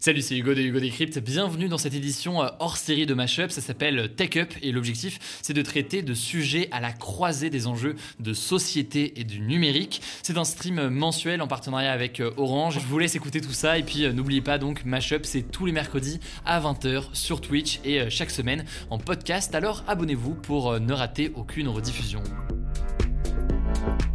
Salut, c'est Hugo de Hugo Decrypt. Bienvenue dans cette édition euh, hors série de Mashup. Ça s'appelle Tech Up et l'objectif, c'est de traiter de sujets à la croisée des enjeux de société et du numérique. C'est un stream mensuel en partenariat avec euh, Orange. Je vous laisse écouter tout ça et puis euh, n'oubliez pas donc Mashup, c'est tous les mercredis à 20h sur Twitch et chaque semaine en podcast. Alors abonnez-vous pour ne rater aucune rediffusion.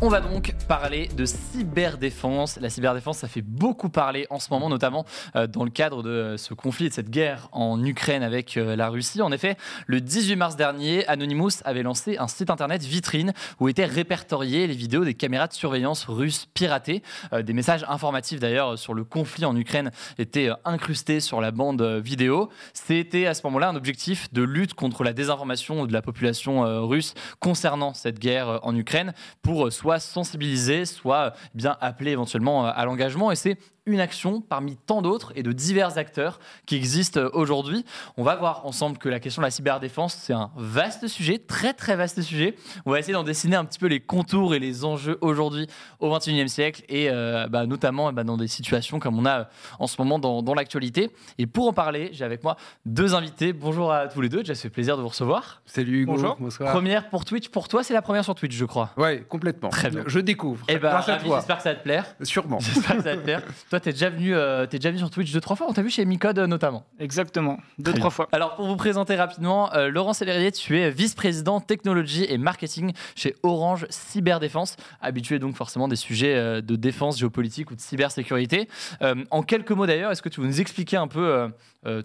On va donc parler de cyberdéfense. La cyberdéfense, ça fait beaucoup parler en ce moment, notamment euh, dans le cadre de ce conflit, de cette guerre en Ukraine avec euh, la Russie. En effet, le 18 mars dernier, Anonymous avait lancé un site internet vitrine où étaient répertoriées les vidéos des caméras de surveillance russes piratées. Euh, des messages informatifs d'ailleurs sur le conflit en Ukraine étaient incrustés sur la bande vidéo. C'était à ce moment-là un objectif de lutte contre la désinformation de la population russe concernant cette guerre en Ukraine pour soit sensibiliser, soit bien appeler éventuellement à l'engagement. Et c'est une action parmi tant d'autres et de divers acteurs qui existent aujourd'hui. On va voir ensemble que la question de la cyberdéfense, c'est un vaste sujet, très très vaste sujet. On va essayer d'en dessiner un petit peu les contours et les enjeux aujourd'hui au XXIe siècle et euh, bah, notamment bah, dans des situations comme on a euh, en ce moment dans, dans l'actualité. Et pour en parler, j'ai avec moi deux invités. Bonjour à tous les deux, déjà ça fait plaisir de vous recevoir. Salut Hugo, Bonjour. Bonsoir. Première pour Twitch, pour toi c'est la première sur Twitch je crois. Ouais, complètement. Très bien. Je découvre. Et eh bah, j'espère que ça va te plaire. Sûrement. J'espère que ça va te plaire. Toi, tu es, déjà venu, euh, es déjà venu sur Twitch deux, trois fois. On t'a vu chez Micode euh, notamment. Exactement, deux, trois fois. Alors, pour vous présenter rapidement, euh, Laurent Célérier, tu es vice-président technologie et marketing chez Orange Cyberdéfense, habitué donc forcément des sujets de défense géopolitique ou de cybersécurité. en quelques mots d'ailleurs, est-ce que tu veux nous expliquer un peu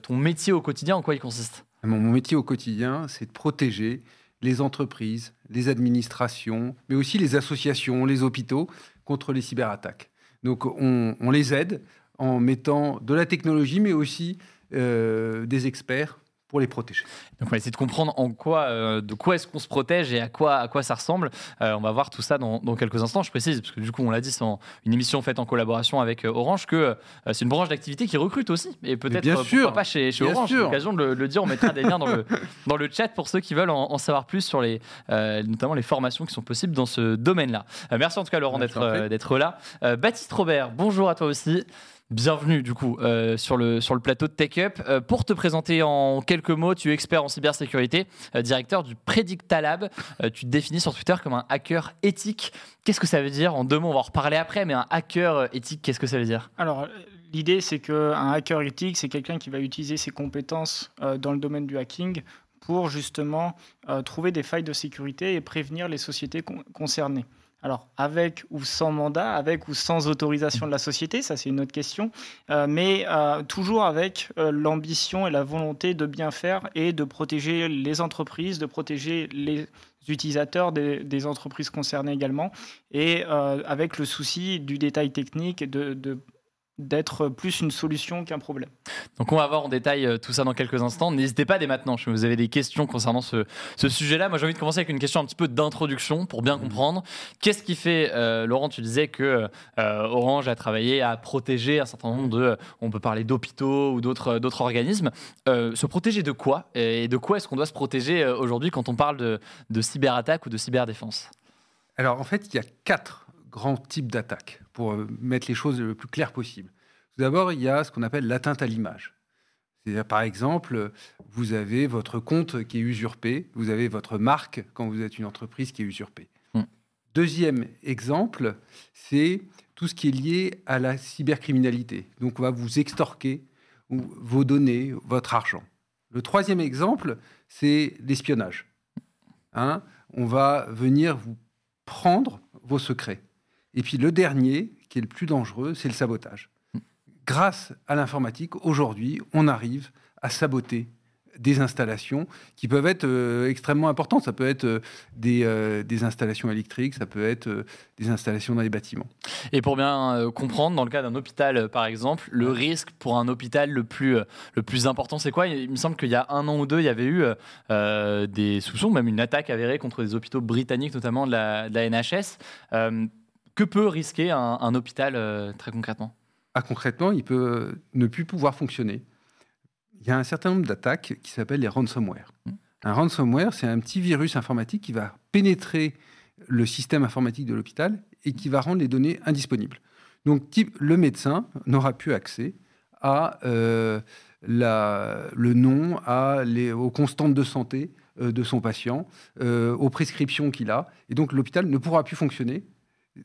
ton métier au quotidien, en quoi il consiste? Mon, mon métier au quotidien, c'est de protéger les entreprises, les administrations, mais aussi les associations, les hôpitaux contre les cyberattaques. Donc on, les aide en mettant de la technologie, mais aussi euh, des experts pour les protéger. Donc on va essayer de comprendre en quoi, euh, de quoi est-ce qu'on se protège et à quoi, à quoi ça ressemble. Euh, on va voir tout ça dans, quelques instants. Je précise, parce que du coup on l'a dit, c'est une émission faite en collaboration avec euh, Orange, que c'est une branche d'activité qui recrute aussi. Et peut-être pas chez, chez Orange. l'occasion de le, dire, on mettra des liens dans le, dans le chat pour ceux qui veulent en, savoir plus sur les, notamment les formations qui sont possibles dans ce domaine-là. merci en tout cas Laurent d'être, d'être là. Baptiste Robert, bonjour à toi aussi. Bienvenue du coup euh, sur, le, plateau de TechUp. Euh, pour te présenter en quelques mots, tu es expert en cybersécurité, euh, directeur du Predictalab. tu te définis sur Twitter comme un hacker éthique. Qu'est-ce que ça veut dire? En deux mots, on va en reparler après, mais un hacker éthique, qu'est-ce que ça veut dire? Alors, l'idée, c'est qu'un hacker éthique, c'est quelqu'un qui va utiliser ses compétences dans le domaine du hacking pour justement trouver des failles de sécurité et prévenir les sociétés concernées. Alors, avec ou sans mandat, avec ou sans autorisation de la société, ça c'est une autre question, euh, mais euh, toujours avec euh, l'ambition et la volonté de bien faire et de protéger les entreprises, de protéger les utilisateurs des, entreprises concernées également, et avec le souci du détail technique de d'être plus une solution qu'un problème. Donc on va voir en détail euh, tout ça dans quelques instants. N'hésitez pas dès maintenant, si vous avez des questions concernant ce, sujet-là. Moi j'ai envie de commencer avec une question un petit peu d'introduction pour bien mhm. comprendre. Qu'est-ce qui fait, euh, Laurent, tu disais que euh, Orange a travaillé à protéger un certain nombre de, on peut parler d'hôpitaux ou d'autres, d'autres organismes. se protéger de quoi? Et de quoi est-ce qu'on doit se protéger aujourd'hui quand on parle de, de cyberattaque ou de cyberdéfense? Alors en fait, il y a quatre grands types d'attaques pour euh, mettre les choses le plus clair possible. Tout d'abord, il y a ce qu'on appelle l'atteinte à l'image. C'est-à-dire, par exemple, vous avez votre compte qui est usurpé, vous avez votre marque quand vous êtes une entreprise qui est usurpée. Hmm. Deuxième exemple, c'est tout ce qui est lié à la cybercriminalité. Donc, on va vous extorquer vos données, votre argent. Le troisième exemple, c'est l'espionnage. Hein on va venir vous prendre vos secrets. Et puis le dernier, qui est le plus dangereux, c'est le sabotage. Grâce à l'informatique, aujourd'hui, on arrive à saboter des installations qui peuvent être euh, extrêmement importantes. Ça peut être euh, des, euh, des, installations électriques, ça peut être des installations dans les bâtiments. Et pour bien comprendre, dans le cas d'un hôpital, par exemple, le risque pour un hôpital le plus, le plus important, c'est quoi? Il me semble qu'il y a un an ou deux, il y avait eu des soupçons, même une attaque avérée contre des hôpitaux britanniques, notamment de la, NHS. Que peut risquer un, un hôpital très concrètement? Ah, Concrètement, il peut ne plus pouvoir fonctionner il y a un certain nombre d'attaques qui s'appellent les ransomware. Mmh. Un ransomware, c'est un petit virus informatique qui va pénétrer le système informatique de l'hôpital et qui va rendre les données indisponibles. Donc, le médecin n'aura plus accès à euh, le nom, à les, aux constantes de santé euh, de son patient, euh, aux prescriptions qu'il a. Et donc, l'hôpital ne pourra plus fonctionner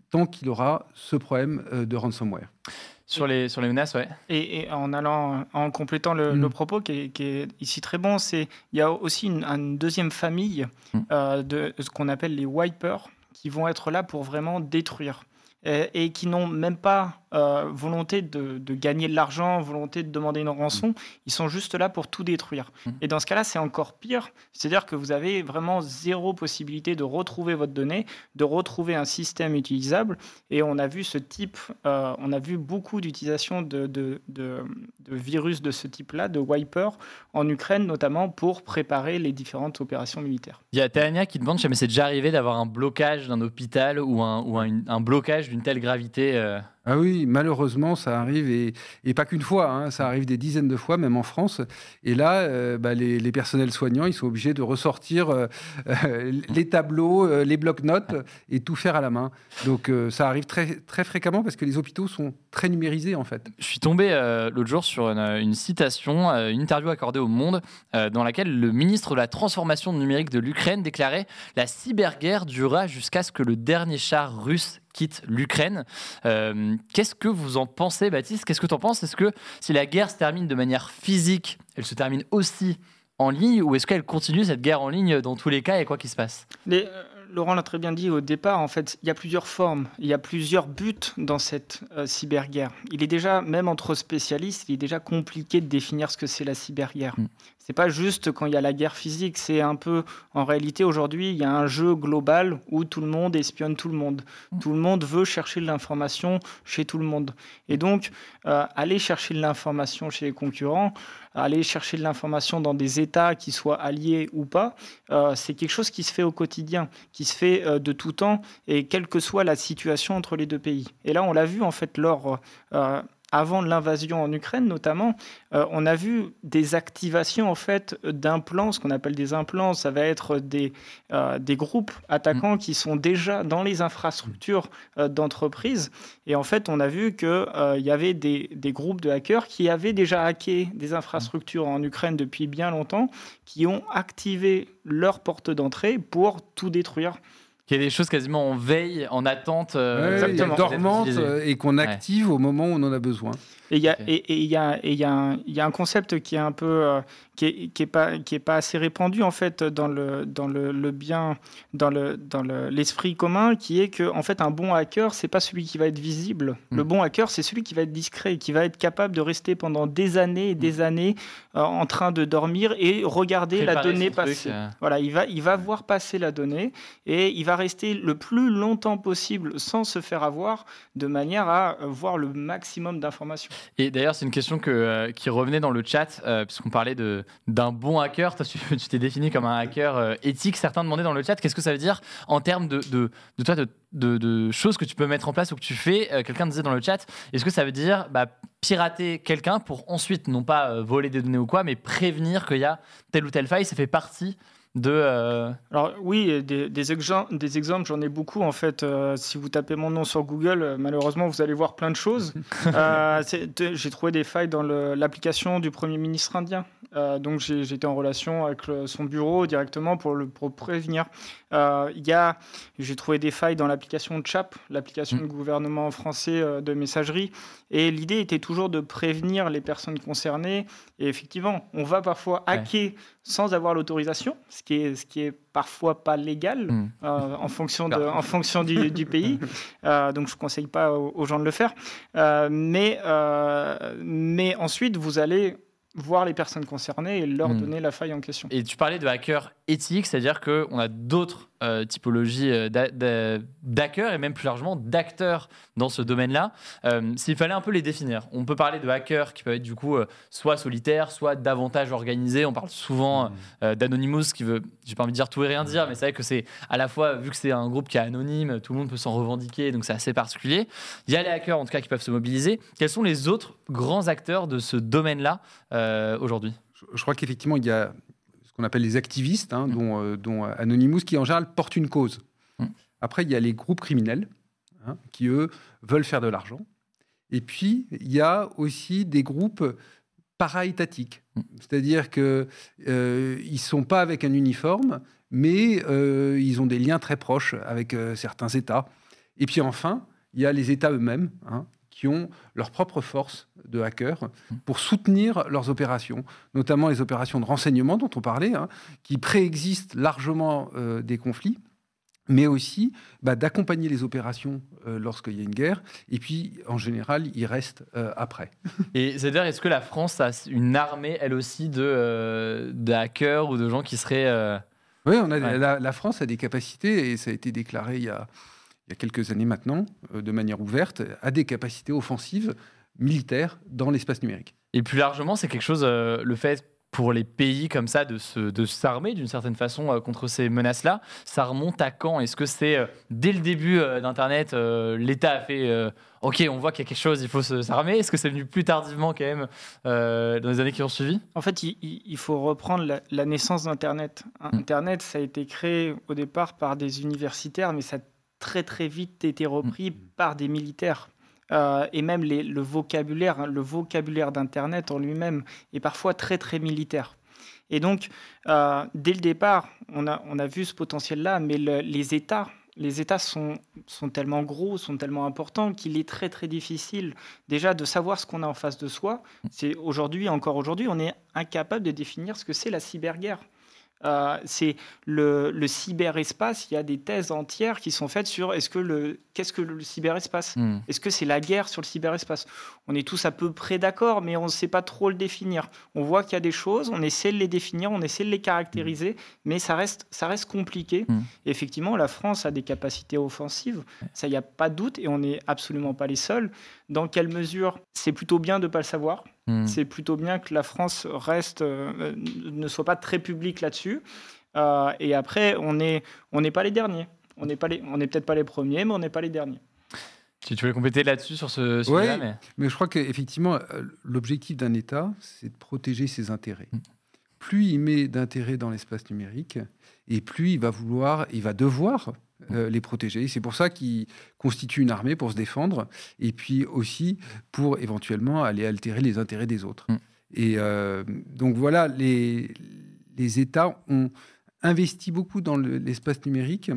tant qu'il aura ce problème de ransomware. Sur les, sur les menaces, ouais. Et, en allant, en complétant le, mm. propos qui est, ici très bon, c'est il y a aussi une, deuxième famille mm. euh, de ce qu'on appelle les wipers qui vont être là pour vraiment détruire et qui n'ont même pas euh, volonté de, gagner de l'argent, volonté de demander une rançon. Mm. Ils sont juste là pour tout détruire. Mm. Et dans ce cas-là, c'est encore pire. C'est-à-dire que vous avez vraiment zéro possibilité de retrouver votre donnée, de retrouver un système utilisable. Et on a vu ce type, euh, on a vu beaucoup d'utilisation de, de, virus de ce type-là, de wiper, en Ukraine notamment pour préparer les différentes opérations militaires. Il y a Tania qui demande mais c'est déjà arrivé d'avoir un blocage d'un hôpital ou un, ou un, blocage d'une telle gravité euh, ah oui, malheureusement, ça arrive, et, pas qu'une fois, hein, ça arrive des dizaines de fois, même en France. Et là, euh, bah, les, personnels soignants, ils sont obligés de ressortir euh, euh, les tableaux, les blocs-notes, et tout faire à la main. Donc ça arrive très, très fréquemment parce que les hôpitaux sont très numérisés, en fait. Je suis tombé l'autre jour sur une, citation, une interview accordée au Monde, dans laquelle le ministre de la Transformation numérique de l'Ukraine déclarait « La cyberguerre durera jusqu'à ce que le dernier char russe quitte l'Ukraine. Euh, qu'est-ce que vous en pensez, Baptiste? Qu'est-ce que tu en penses? Est-ce que si la guerre se termine de manière physique, elle se termine aussi en ligne ou est-ce qu'elle continue cette guerre en ligne dans tous les cas et quoi qu'il se passe? Euh, Laurent l'a très bien dit au départ, en fait, il y a plusieurs formes, il y a plusieurs buts dans cette euh, cyberguerre. Il est déjà, même entre spécialistes, il est déjà compliqué de définir ce que c'est la cyberguerre. Mm. C'est pas juste quand il y a la guerre physique, c'est un peu, en réalité, aujourd'hui, il y a un jeu global où tout le monde espionne tout le monde. Mm. Tout le monde veut chercher de l'information chez tout le monde. Et donc, euh, aller chercher de l'information chez les concurrents, aller chercher de l'information dans des États qui soient alliés ou pas, euh, c'est quelque chose qui se fait au quotidien, qui se fait euh, de tout temps, et quelle que soit la situation entre les deux pays. Et là, on l'a vu, en fait, lors avant l'invasion en Ukraine notamment, euh, on a vu des activations en fait d'implants, ce qu'on appelle des implants, ça va être des, euh, des groupes attaquants qui sont déjà dans les infrastructures euh, d'entreprises. Et en fait, on a vu qu'il y avait des, des, groupes de hackers qui avaient déjà hacké des infrastructures en Ukraine depuis bien longtemps, qui ont activé leur porte d'entrée pour tout détruire qu'il y a des choses quasiment en veille, en attente, euh, dormantes euh, et qu'on active au moment où on en a besoin. Et il y, y, y, y, a un concept qui est un peu euh, qui est, qui est, pas qui est pas assez répandu en fait dans le dans le, le bien dans le dans l'esprit commun qui est que en fait un bon hacker c'est pas celui qui va être visible. Le mm. bon hacker c'est celui qui va être discret, qui va être capable de rester pendant des années et des mm. années en train de dormir et regarder la donnée passer. Voilà, il va il va voir passer la donnée et il va rester le plus longtemps possible sans se faire avoir de manière à voir le maximum d'informations. Et d'ailleurs, c'est une question que, euh, qui revenait dans le chat, euh, puisqu'on parlait d'un bon hacker. Toi, tu t'es défini comme un hacker euh, éthique. Certains demandaient dans le chat qu'est-ce que ça veut dire en termes de, de, de, choses que tu peux mettre en place ou que tu fais. Quelqu'un disait dans le chat est-ce que ça veut dire bah, pirater quelqu'un pour ensuite, non pas voler des données ou quoi, mais prévenir qu'il y a telle ou telle faille? Ça fait partie de... Euh, Alors oui, des, des, des exemples, j'en ai beaucoup en fait. Euh, si vous tapez mon nom sur Google, euh, malheureusement, vous allez voir plein de choses. j'ai trouvé des failles dans l'application du Premier ministre indien. donc été en relation avec son bureau directement pour le pour prévenir. J'ai trouvé des failles dans l'application CHAP, l'application mm. du gouvernement français de messagerie. Et l'idée était toujours de prévenir les personnes concernées. Et effectivement, on va parfois hacker sans avoir l'autorisation, ce qui est ce qui est parfois pas légal hmm. euh, en fonction de en fonction du, du pays. Euh, donc je conseille pas aux, gens de le faire. Euh, mais mais ensuite vous allez voir les personnes concernées et leur Hmm. donner la faille en question. Et tu parlais de hackers éthiques, c'est-à-dire qu'on a d'autres euh, typologies euh, d'hackers et même plus largement d'acteurs dans ce domaine-là. Euh, S'il fallait un peu les définir, on peut parler de hackers qui peuvent être du coup euh, soit solitaires, soit davantage organisés. On parle souvent euh, d'Anonymous qui veut, j'ai pas envie de dire tout et rien dire, mais c'est vrai que c'est à la fois, vu que c'est un groupe qui est anonyme, tout le monde peut s'en revendiquer, donc c'est assez particulier. Il y a les hackers en tout cas qui peuvent se mobiliser. Quels sont les autres grands acteurs de ce domaine-là aujourd'hui? Je crois qu'effectivement, il y a ce qu'on appelle les activistes, hein, Mm. dont, euh, dont Anonymous, qui en général portent une cause. Mm. Après, il y a les groupes criminels, hein, qui eux veulent faire de l'argent. Et puis, il y a aussi des groupes para-étatiques. Mm. C'est-à-dire qu'ils ne sont pas avec un uniforme, mais euh, ils ont des liens très proches avec euh, certains États. Et puis enfin, il y a les États eux-mêmes, hein, qui ont leur propre force de hackers pour soutenir leurs opérations, notamment les opérations de renseignement dont on parlait, hein, qui préexistent largement euh, des conflits, mais aussi bah, d'accompagner les opérations euh, lorsqu'il y a une guerre, et puis en général, ils restent euh, après. Et c'est-à-dire, est-ce que la France a une armée, elle aussi, de, euh, de hackers ou de gens qui seraient. Oui, on a, Ouais. la, la France a des capacités, et ça a été déclaré il y a, il y a quelques années maintenant, euh, de manière ouverte, a des capacités offensives militaires dans l'espace numérique. Et plus largement, c'est quelque chose, euh, le fait pour les pays comme ça de se- de s'armer d'une certaine façon euh, contre ces menaces-là, ça remonte à quand? Est-ce que c'est euh, dès le début euh, d'Internet, euh, l'État a fait euh, OK, on voit qu'il y a quelque chose, il faut se- s'armer? Est-ce que c'est venu plus tardivement quand même euh, dans les années qui ont suivi? En fait, il, faut reprendre la, la naissance d'Internet. Mm. Internet, ça a été créé au départ par des universitaires, mais ça très très vite été repris par des militaires. Euh, et même les- le vocabulaire, hein, le vocabulaire d'Internet en lui-même est parfois très très militaire. Et donc, euh, dès le départ, on a, on a vu ce potentiel-là, mais le- les États, les États sont, sont tellement gros, sont tellement importants qu'il est très très difficile déjà de savoir ce qu'on a en face de soi. C'est aujourd'hui, encore aujourd'hui, on est incapable de définir ce que c'est la cyberguerre. Euh, c'est le, le cyberespace. Il y a des thèses entières qui sont faites sur est-ce que le qu'est-ce que le cyberespace? Hmm. Est-ce que c'est la guerre sur le cyberespace? On est tous à peu près d'accord, mais on ne sait pas trop le définir. On voit qu'il y a des choses, on essaie de les définir, on essaie de les caractériser, mais ça reste, ça reste compliqué. Mm. Et effectivement, la France a des capacités offensives, ça, il n'y a pas de doute, et on n'est absolument pas les seuls. Dans quelle mesure C'est plutôt bien de ne pas le savoir. Hmm. C'est plutôt bien que la France reste, euh, ne soit pas très publique là-dessus. Euh, et après, on n'est on n'est pas les derniers. On n'est pas les- on n'est peut-être pas les premiers, mais on n'est pas les derniers. Tu, tu voulais compléter là-dessus sur ce sujet-là Ouais. mais... Mais je crois qu'effectivement, euh, l'objectif d'un État, c'est de protéger ses intérêts. Mm. Plus il met d'intérêts dans l'espace numérique, et plus il va vouloir, il va devoir euh, les protéger. C'est pour ça qu'il constitue une armée pour se défendre, et puis aussi pour éventuellement aller altérer les intérêts des autres. Mm. Et euh, donc voilà, les, les États ont investi beaucoup dans le- l'espace numérique,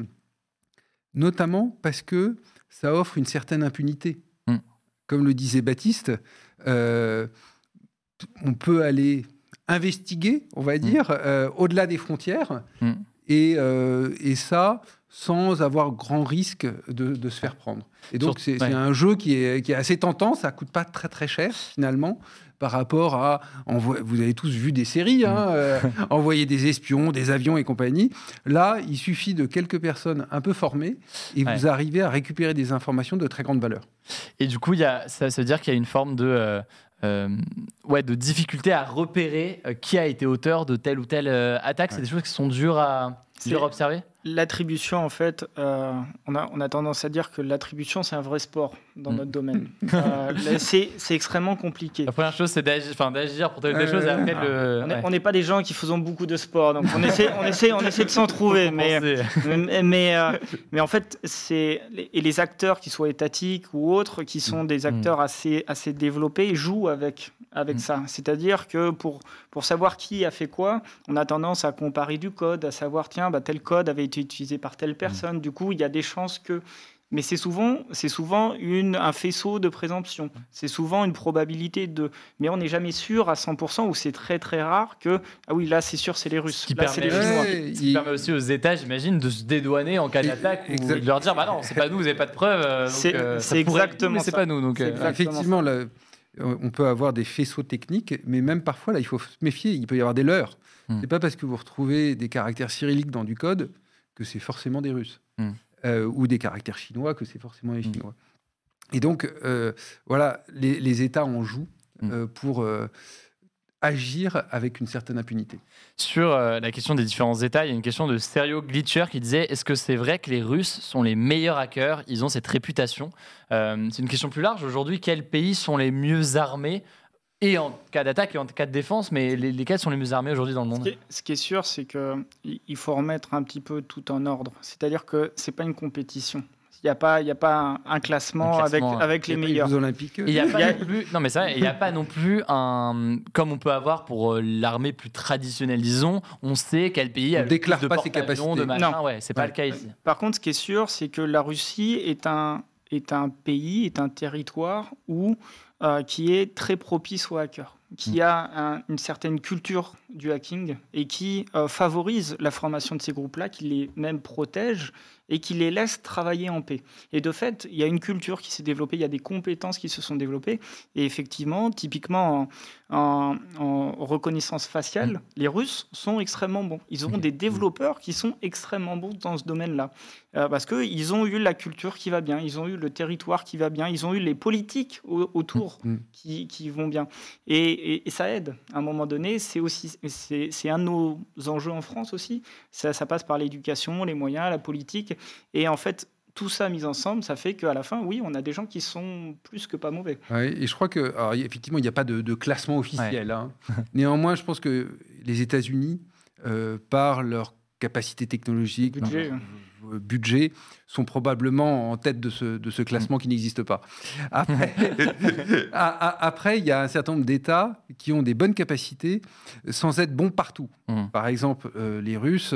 notamment parce que ça offre une certaine impunité. Mm. Comme le disait Baptiste, euh, on peut aller investiguer, on va dire, euh, au-delà des frontières, Mm. et, euh, et ça sans avoir grand risque de, de se faire prendre. Et donc, c'est ouais. un jeu qui est, qui est assez tentant, ça coûte pas très très cher finalement par rapport à... Vous avez tous vu des séries, hein, euh, envoyer des espions, des avions et compagnie. Là, il suffit de quelques personnes un peu formées et Ouais. vous arrivez à récupérer des informations de très grande valeur. Et du coup, il y a, ça, ça veut dire qu'il y a une forme de, euh, euh, ouais, de difficulté à repérer euh, qui a été auteur de telle ou telle euh, attaque. C'est des choses qui sont dures à, C'est- dures à observer? L'attribution, en fait, euh, on, a, on a tendance à dire que l'attribution, c'est un vrai sport dans Mm. notre domaine. Euh, c'est c'est extrêmement compliqué. La première chose, c'est d'agir, enfin, d'agir pour telle ou telle Euh, chose, et après, le. On n'est ouais. pas des gens qui faisons beaucoup de sport, donc on essaie, on essaie, on essaie de s'en trouver. Mais, Penser. mais, mais, euh, mais en fait, c'est et les acteurs, qui soient étatiques ou autres, qui sont des acteurs assez, assez développés, jouent avec, avec Mm. ça. C'est-à-dire que pour, pour savoir qui a fait quoi, on a tendance à comparer du code, à savoir, tiens, bah, tel code avait été utilisé par telle personne. Du coup, il y a des chances que... Mais c'est souvent, c'est souvent une, un faisceau de présomption. C'est souvent une probabilité de. Mais on n'est jamais sûr à 100% ou c'est très très rare que. Ah oui, là c'est sûr, c'est les Russes. qui Là, c'est les permet- Chinois. Ouais, Ce qui il- permet aussi aux États, j'imagine, de se dédouaner en cas Et- d'attaque ou de leur dire bah non, c'est pas nous, vous n'avez pas de preuves. euh, donc, C'est- euh, ça c'est pourrait être nous, exactement mais c'est ça. pas nous. Donc, euh. Effectivement, on peut avoir des faisceaux techniques, mais même parfois, là, il faut se méfier, il peut y avoir des leurres. Hmm. C'est pas parce que vous retrouvez des caractères cyrilliques dans du code que c'est forcément des Russes. Hmm. Euh, ou des caractères chinois que c'est forcément des Hmm. Chinois. Et donc, euh, voilà, les, les États en jouent Hmm. euh, pour agir avec une certaine impunité. Sur euh, la question des différents États, il y a une question de Stereo Glitcher qui disait est-ce que c'est vrai que les Russes sont les meilleurs hackers? Ils ont cette réputation. Euh, c'est une question plus large. Aujourd'hui, quels pays sont les mieux armés? Et en cas d'attaque et en cas de défense, mais les, lesquels sont les mieux armés aujourd'hui dans le Ce monde qui, est, ce qui est sûr, c'est qu'il faut remettre un petit peu tout en ordre. C'est-à-dire que ce n'est pas une compétition. Il n'y a pas, il y a pas un, classement, Un classement, avec, avec les y meilleurs. les Jeux Olympiques. Il y a y pas non plus, non mais ça, il n'y a pas non plus un, comme on peut avoir pour euh, l'armée plus traditionnelle, disons, on sait quel pays On a le déclare plus de pas ses capacités. de machin, Non. ouais, c'est pas Ouais. le cas ici. Par contre, ce qui est sûr, c'est que la Russie est un, est un pays, est un territoire où, euh, qui est très propice aux hackers, qui a un- une certaine culture du hacking et qui euh, favorise la formation de ces groupes-là, qui les même protège et qui les laisse travailler en paix. Et de fait, il y a une culture qui s'est développée, il y a des compétences qui se sont développées. Et effectivement, typiquement en, en- en reconnaissance faciale, les Russes sont extrêmement bons. Ils ont Ok. des développeurs qui sont extrêmement bons dans ce domaine-là. Euh, parce qu'ils ont eu la culture qui va bien, ils ont eu le territoire qui va bien, ils ont eu les politiques au- autour Mm. qui, qui vont bien. Et, et- et ça aide. À un moment donné, c'est aussi c'est c'est un de nos enjeux en France aussi. Ça, ça passe par l'éducation, les moyens, la politique. Et en fait, tout ça mis ensemble, ça fait qu'à la fin, oui, on a des gens qui sont plus que pas mauvais. Ouais, et je crois que, alors, effectivement, il n'y a pas de, de classement officiel. hein. Néanmoins, je pense que les États-Unis, euh, par leur capacité technologique, Budget. leur, euh, budget, sont probablement en tête de ce, de ce classement qui n'existe pas. Après, il y a un certain nombre d'États qui ont des bonnes capacités sans être bons partout. Mhm. Par exemple, euh, les Russes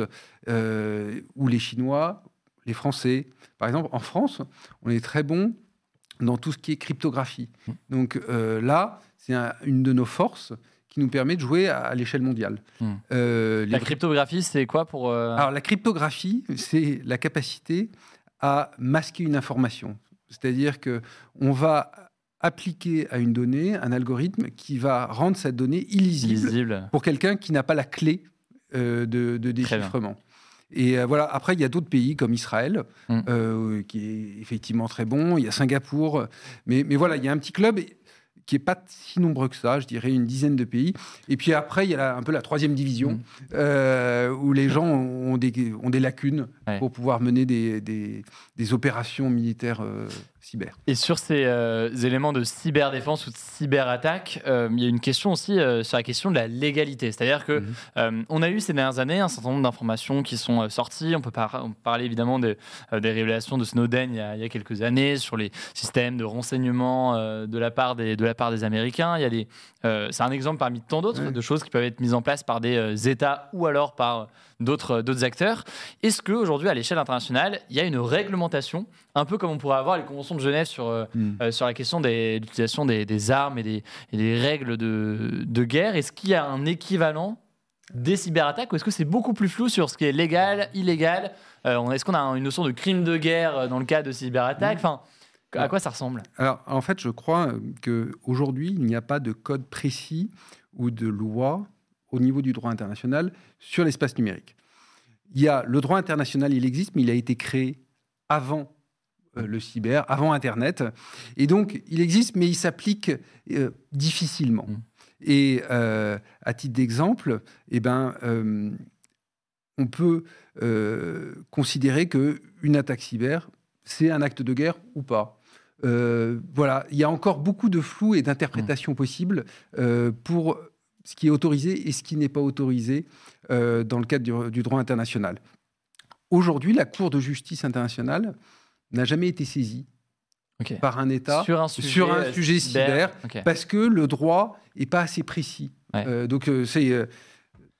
euh, ou les Chinois, les Français. Par exemple, en France, on est très bon dans tout ce qui est cryptographie. Mmh. Donc euh, là, c'est un- une de nos forces qui nous permet de jouer à, à l'échelle mondiale. Mmh. Euh, les- La cryptographie, c'est quoi pour euh, Alors la cryptographie, c'est la capacité à masquer une information. C'est-à-dire que on va appliquer à une donnée un algorithme qui va rendre cette donnée illisible lisible pour quelqu'un qui n'a pas la clé euh, de, de bien. déchiffrement. Et euh, voilà, après, il y a d'autres pays comme Israël, Mm. euh, qui est effectivement très bon. Il y a Singapour. Mais, mais voilà, il y a un petit club qui n'est pas si nombreux que ça, je dirais une dizaine de pays. Et puis après, il y a la- un peu la troisième division, Mm. euh, où les gens ont des, ont des lacunes Ouais. pour pouvoir mener des, des- des opérations militaires cyber. Et sur ces euh, éléments de cyberdéfense ou de cyberattaque, euh, il y a une question aussi euh, sur la question de la légalité. C'est-à-dire que Mhm. euh, on a eu ces dernières années un certain nombre d'informations qui sont sorties. On peut par- on peut parler évidemment des, des révélations de Snowden il y, a, il y a quelques années sur les systèmes de renseignement de, la part des, de la part des Américains. Il y a des, c'est un exemple parmi tant d'autres de choses qui peuvent être mises en place par des États ou alors par d'autres acteurs. Est-ce qu'aujourd'hui, à l'échelle internationale, il y a une réglementation, un peu comme on pourrait avoir les conventions de Genève sur, euh, euh, sur la question de l'utilisation des, des armes et des, et des règles de, de guerre. Est-ce qu'il y a un équivalent des cyberattaques ou est-ce que c'est beaucoup plus flou sur ce qui est légal, illégal? Euh, Est-ce qu'on a une notion de crime de guerre dans le cas de cyberattaque Enfin, à quoi ça ressemble? Alors, en fait, je crois qu'aujourd'hui, il n'y a pas de code précis ou de loi au niveau du droit international sur l'espace numérique. Il y a le droit international, il existe, mais il a été créé avant le cyber, avant Internet. Et donc, il existe, mais il s'applique euh, difficilement. Mm. Et euh, à titre d'exemple, eh ben, euh, on peut euh, considérer qu'une attaque cyber, c'est un acte de guerre ou pas. Euh, voilà, il y a encore beaucoup de flou et d'interprétations possibles euh, pour ce qui est autorisé et ce qui n'est pas autorisé euh, dans le cadre du, du droit international. Aujourd'hui, la Cour de justice internationale n'a jamais été saisie Ok. par un État Sur un sujet, sur un sujet cyber, parce que le droit n'est pas assez précis. Ouais. Euh, donc euh, c'est euh,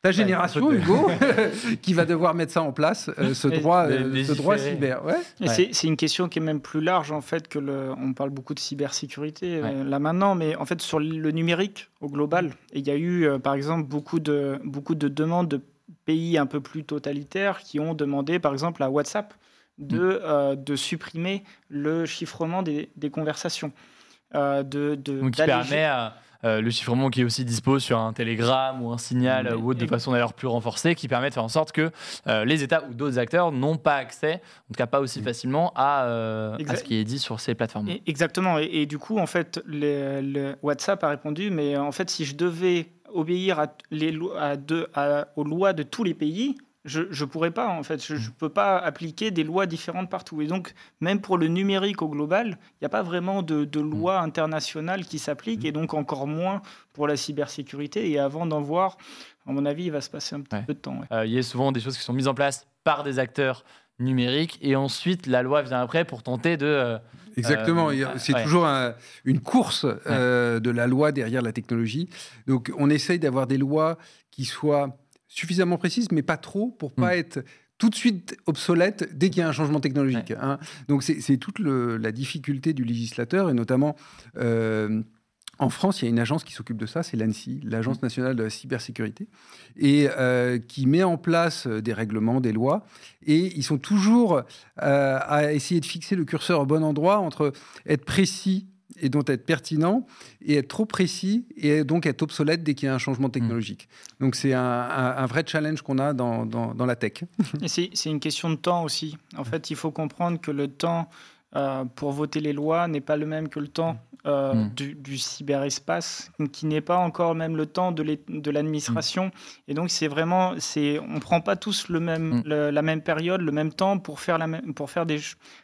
ta génération, Hugo, qui va devoir mettre ça en place, euh, ce droit, euh, ce droit cyber. Ouais. C'est- C'est une question qui est même plus large en fait que le. On parle beaucoup de cybersécurité euh, là maintenant, mais en fait sur le numérique au global, et il y a eu euh, par exemple beaucoup de beaucoup de demandes de pays un peu plus totalitaires qui ont demandé par exemple à WhatsApp de, Mm. euh, de supprimer le chiffrement des, des conversations. euh, de, de Donc, qui permet à, euh, le chiffrement qui est aussi dispo sur un télégramme ou un signal Mais- euh, ou autre de façon d'ailleurs plus renforcée, qui permet de faire en sorte que les États ou d'autres acteurs n'ont pas accès, en tout cas pas aussi facilement, à, ce qui est dit sur ces plateformes. Et- Exactement. Et, et du coup, en fait, le, le WhatsApp a répondu, mais en fait, si je devais obéir à les lo- à deux- à- aux lois de tous les pays, je ne pourrais pas, en fait. Je ne peux pas appliquer des lois différentes partout. Et donc, même pour le numérique au global, il n'y a pas vraiment de, de loi internationale qui s'applique, et donc encore moins pour la cybersécurité. Et avant d'en voir, à mon avis, il va se passer un petit Ouais. peu de temps. ouais. Euh, il y a souvent des choses qui sont mises en place par des acteurs numériques et ensuite la loi vient après pour tenter de... euh, Exactement. Euh, c'est ouais. toujours un- une course euh, de la loi derrière la technologie. Donc, on essaye d'avoir des lois qui soient suffisamment précises, mais pas trop, pour pas Mm. être tout de suite obsolète dès qu'il y a un changement technologique. hein. Donc, c'est toute le- la difficulté du législateur, et notamment. euh, en France, il y a une agence qui s'occupe de ça, c'est l'ANSI, l'Agence nationale de la cybersécurité, et euh, qui met en place euh, des règlements, des lois, et ils sont toujours euh, à essayer de fixer le curseur au bon endroit entre être précis et donc être pertinent, et être trop précis et donc être obsolète dès qu'il y a un changement technologique. Donc c'est un, un- un vrai challenge qu'on a dans, dans- dans la tech. Et c'est c'est une question de temps aussi. En fait, il faut comprendre que le temps euh, pour voter les lois n'est pas le même que le temps euh, Mm. du, du cyberespace, qui n'est pas encore même le temps de l'administration. Et donc, c'est vraiment, on ne prend pas tous le même, Mm. le- la même période, le même temps pour faire, la même, pour faire des,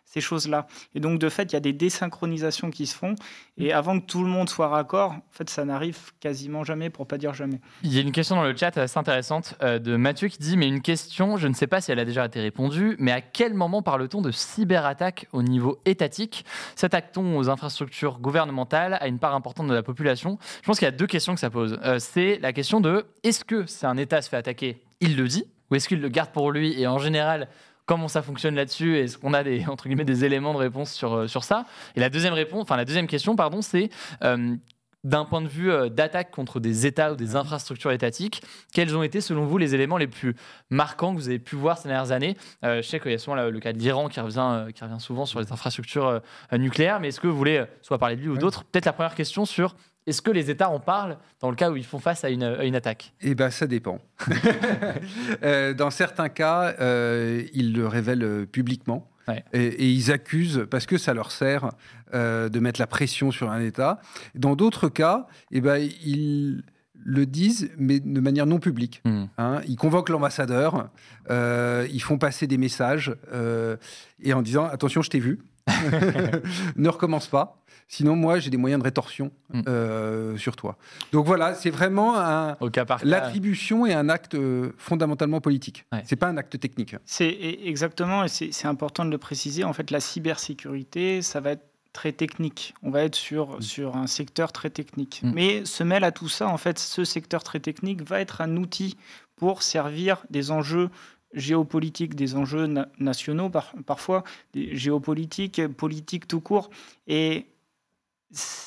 ces choses-là. Et donc, de fait, il y a des désynchronisations qui se font. Et avant que tout le monde soit raccord, en fait, ça n'arrive quasiment jamais, pour pas dire jamais. Il y a une question dans le chat assez intéressante euh, de Mathieu qui dit Mais une question, je ne sais pas si elle a déjà été répondue, mais à quel moment parle-t-on de cyberattaque au niveau étatique S'attaque-t-on aux infrastructures gouvernementales, à une part importante de la population? Je pense qu'il y a deux questions que ça pose. Euh, c'est la question de est-ce que si un État se fait attaquer, il le dit. Ou est-ce qu'il le garde pour lui? Et en général, comment ça fonctionne là-dessus? Est-ce qu'on a des, entre guillemets, des éléments de réponse sur, euh, sur ça? Et la deuxième, réponse, la deuxième question, pardon, c'est. euh, d'un point de vue euh, d'attaque contre des États ou des infrastructures étatiques, quels ont été selon vous les éléments les plus marquants que vous avez pu voir ces dernières années Euh, Je sais qu'il y a souvent le, le cas de l'Iran qui revient, euh, qui revient souvent sur les infrastructures nucléaires, mais est-ce que vous voulez soit parler de lui ou d'autres Peut-être la première question sur est-ce que les États en parlent dans le cas où ils font face à une, à une attaque? Eh bien, ça dépend. Euh, dans certains cas, euh, ils le révèlent publiquement. Ouais. Et, et ils accusent parce que ça leur sert euh, de mettre la pression sur un État. Dans d'autres cas, eh ben, ils le disent, mais de manière non publique. Hein, ils convoquent l'ambassadeur, euh, ils font passer des messages euh, et en disant attention, je t'ai vu, ne recommence pas. Sinon, moi, j'ai des moyens de rétorsion Mm. euh, sur toi. Donc voilà, c'est vraiment un, Au cas par cas l'attribution est un acte euh, fondamentalement politique. Ouais. C'est pas un acte technique. C'est e- exactement, et c'est c'est important de le préciser. En fait, la cybersécurité, ça va être très technique. On va être sur, sur un secteur très technique. Mm. Mais se mêle à tout ça, en fait, ce secteur très technique va être un outil pour servir des enjeux géopolitiques, des enjeux na- nationaux par- parfois, des géopolitiques, politiques tout court. Et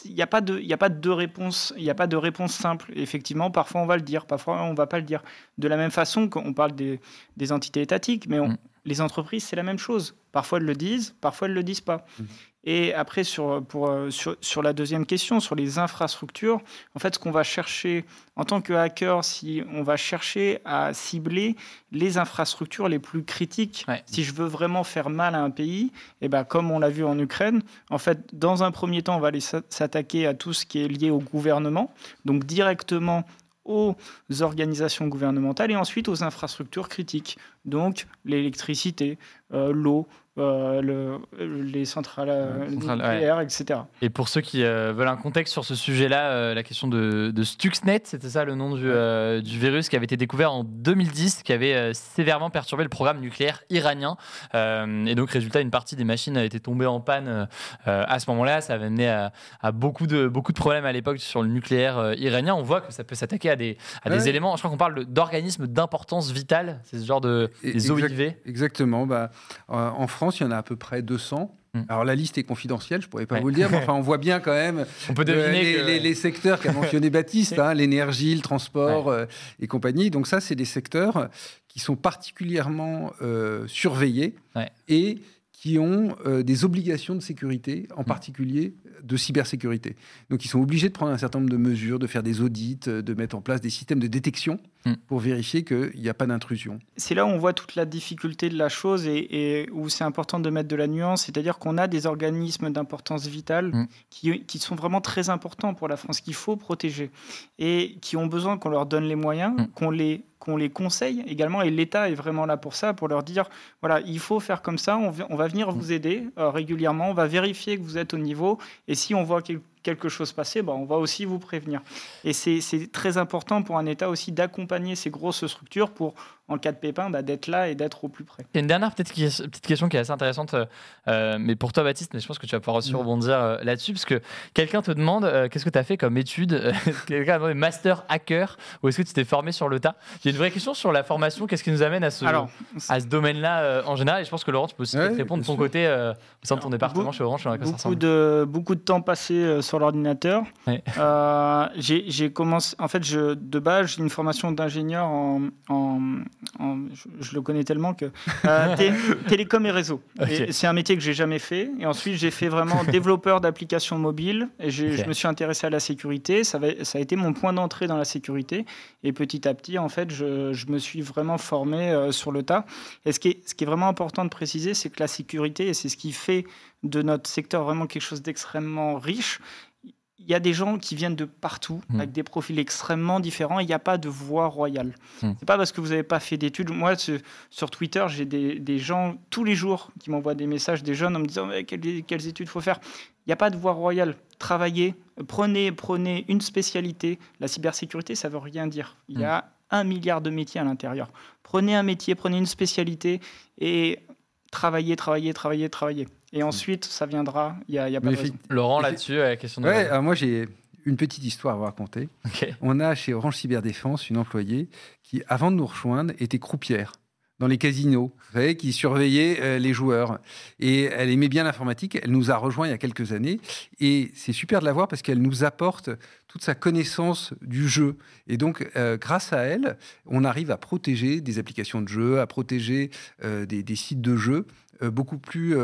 il n'y a pas de, a pas de réponse, il n'y a pas de réponse simple. Effectivement, parfois on va le dire, parfois on va pas le dire. De la même façon qu'on parle des, des entités étatiques, mais on- Mm. Les entreprises c'est la même chose. Parfois elles le disent, parfois elles le disent pas. Mm. Et après sur, pour, euh, sur, sur la deuxième question, sur les infrastructures, en fait ce qu'on va chercher en tant que hacker, si on va chercher à cibler les infrastructures les plus critiques, Ouais. si je veux vraiment faire mal à un pays, et ben comme on l'a vu en Ukraine, en fait, dans un premier temps, on va aller s'a- s'attaquer à tout ce qui est lié au gouvernement, donc directement aux organisations gouvernementales et ensuite aux infrastructures critiques, donc l'électricité, euh, l'eau, euh, le- les centrales euh, centrales, nucléaires, etc. Et pour ceux qui veulent un contexte sur ce sujet-là, la question de, de Stuxnet, c'était ça le nom du, du virus qui avait été découvert en 2010, qui avait sévèrement perturbé le programme nucléaire iranien. Et donc, résultat, une partie des machines a été tombée en panne à ce moment-là. Ça avait amené à, à beaucoup, de, beaucoup de problèmes à l'époque sur le nucléaire iranien. On voit que ça peut s'attaquer à des, à des éléments. Je crois qu'on parle d'organismes d'importance vitale. C'est ce genre de Exact- OIV. Exactement. Bah, euh, en France, il y en a à peu près 200. Mm. Alors la liste est confidentielle, je pourrais pas Ouais. vous le dire, mais enfin on voit bien quand même On peut euh, deviner les, que... les- les secteurs qu'a mentionné Baptiste, hein, l'énergie, le transport euh, et compagnie. Donc ça, c'est des secteurs qui sont particulièrement euh, surveillés Ouais. et qui ont euh, des obligations de sécurité, en particulier de cybersécurité. Donc, ils sont obligés de prendre un certain nombre de mesures, de faire des audits, euh, de mettre en place des systèmes de détection Mm. pour vérifier qu'il n'y a pas d'intrusion. C'est là où on voit toute la difficulté de la chose et, et où c'est important de mettre de la nuance, c'est-à-dire qu'on a des organismes d'importance vitale Mm. qui, qui sont vraiment très importants pour la France, qu'il faut protéger et qui ont besoin qu'on leur donne les moyens, Mm. qu'on les qu'on les conseille également, et l'État est vraiment là pour ça, pour leur dire, voilà, il faut faire comme ça, on, va- venir vous aider euh, régulièrement, on va vérifier que vous êtes au niveau, et si on voit quel- quelque chose passer, bah, on va aussi vous prévenir. Et c'est très important pour un État aussi d'accompagner ces grosses structures pour, en cas de pépin, bah, d'être là et d'être au plus près. Il y a une dernière peut-être qui- petite question qui est assez intéressante, euh, mais pour toi Baptiste, mais je pense que tu vas pouvoir aussi Mm. rebondir euh, là-dessus, parce que quelqu'un te demande euh, qu'est-ce que tu as fait comme étude, quelqu'un a demandé master hacker, ou est-ce que tu t'es formé sur le tas? Il y a une vraie question sur la formation, qu'est-ce qui nous amène à ce, Alors, à ce domaine-là euh, en général, et je pense que Laurent, tu peux aussi Ouais, répondre de ton sûr. côté euh, au sein de ton département chez Orange, beaucoup de, beaucoup de temps passé euh, sur l'ordinateur. Ouais. Euh, j'ai commencé, en fait, je, de base, j'ai une formation d'ingénieur en, en- en- je, je le connais tellement que euh, té- télécom et réseau. C'est un métier que j'ai jamais fait. Et ensuite, j'ai fait vraiment développeur d'applications mobiles. Et je me suis intéressé à la sécurité. Ça, va- ça a été mon point d'entrée dans la sécurité. Et petit à petit, en fait, je, je me suis vraiment formé euh, sur le tas. Et ce qui est, ce qui est vraiment important de préciser, c'est que la sécurité, et c'est ce qui fait de notre secteur vraiment quelque chose d'extrêmement riche. Il y a des gens qui viennent de partout, Mm. avec des profils extrêmement différents. Il n'y a pas de voie royale. Mm. C'est pas parce que vous n'avez pas fait d'études. Moi, ce- sur Twitter, j'ai des, des gens tous les jours qui m'envoient des messages, des jeunes, en me disant quelles, quelles études faut faire? Il n'y a pas de voie royale. Travaillez, prenez, prenez une spécialité. La cybersécurité, ça veut rien dire. Il y a un milliard de métiers à l'intérieur. Prenez un métier, prenez une spécialité et travaillez, travaillez, travaillez, travaillez. Et ensuite, ça viendra. Il n'y a, y a pas Mais de raison. Laurent, là-dessus, euh, la question de. Ouais, alors moi j'ai une petite histoire à vous raconter. On a chez Orange Cyberdéfense une employée qui, avant de nous rejoindre, était croupière dans les casinos, vous savez, qui surveillait euh, les joueurs. Et elle aimait bien l'informatique. Elle nous a rejoints il y a quelques années. Et c'est super de la voir parce qu'elle nous apporte toute sa connaissance du jeu. Et donc, euh, grâce à elle, on arrive à protéger des applications de jeu, à protéger euh, des, des sites de jeu euh, beaucoup plus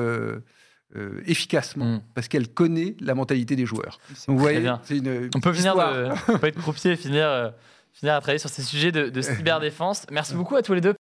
euh, efficacement Mm. parce qu'elle connaît la mentalité des joueurs. Donc, vous voyez, bien. c'est une On peut venir de, on peut être croupier et finir, euh, finir à travailler sur ces sujets de, de cyberdéfense. Merci beaucoup à tous les deux.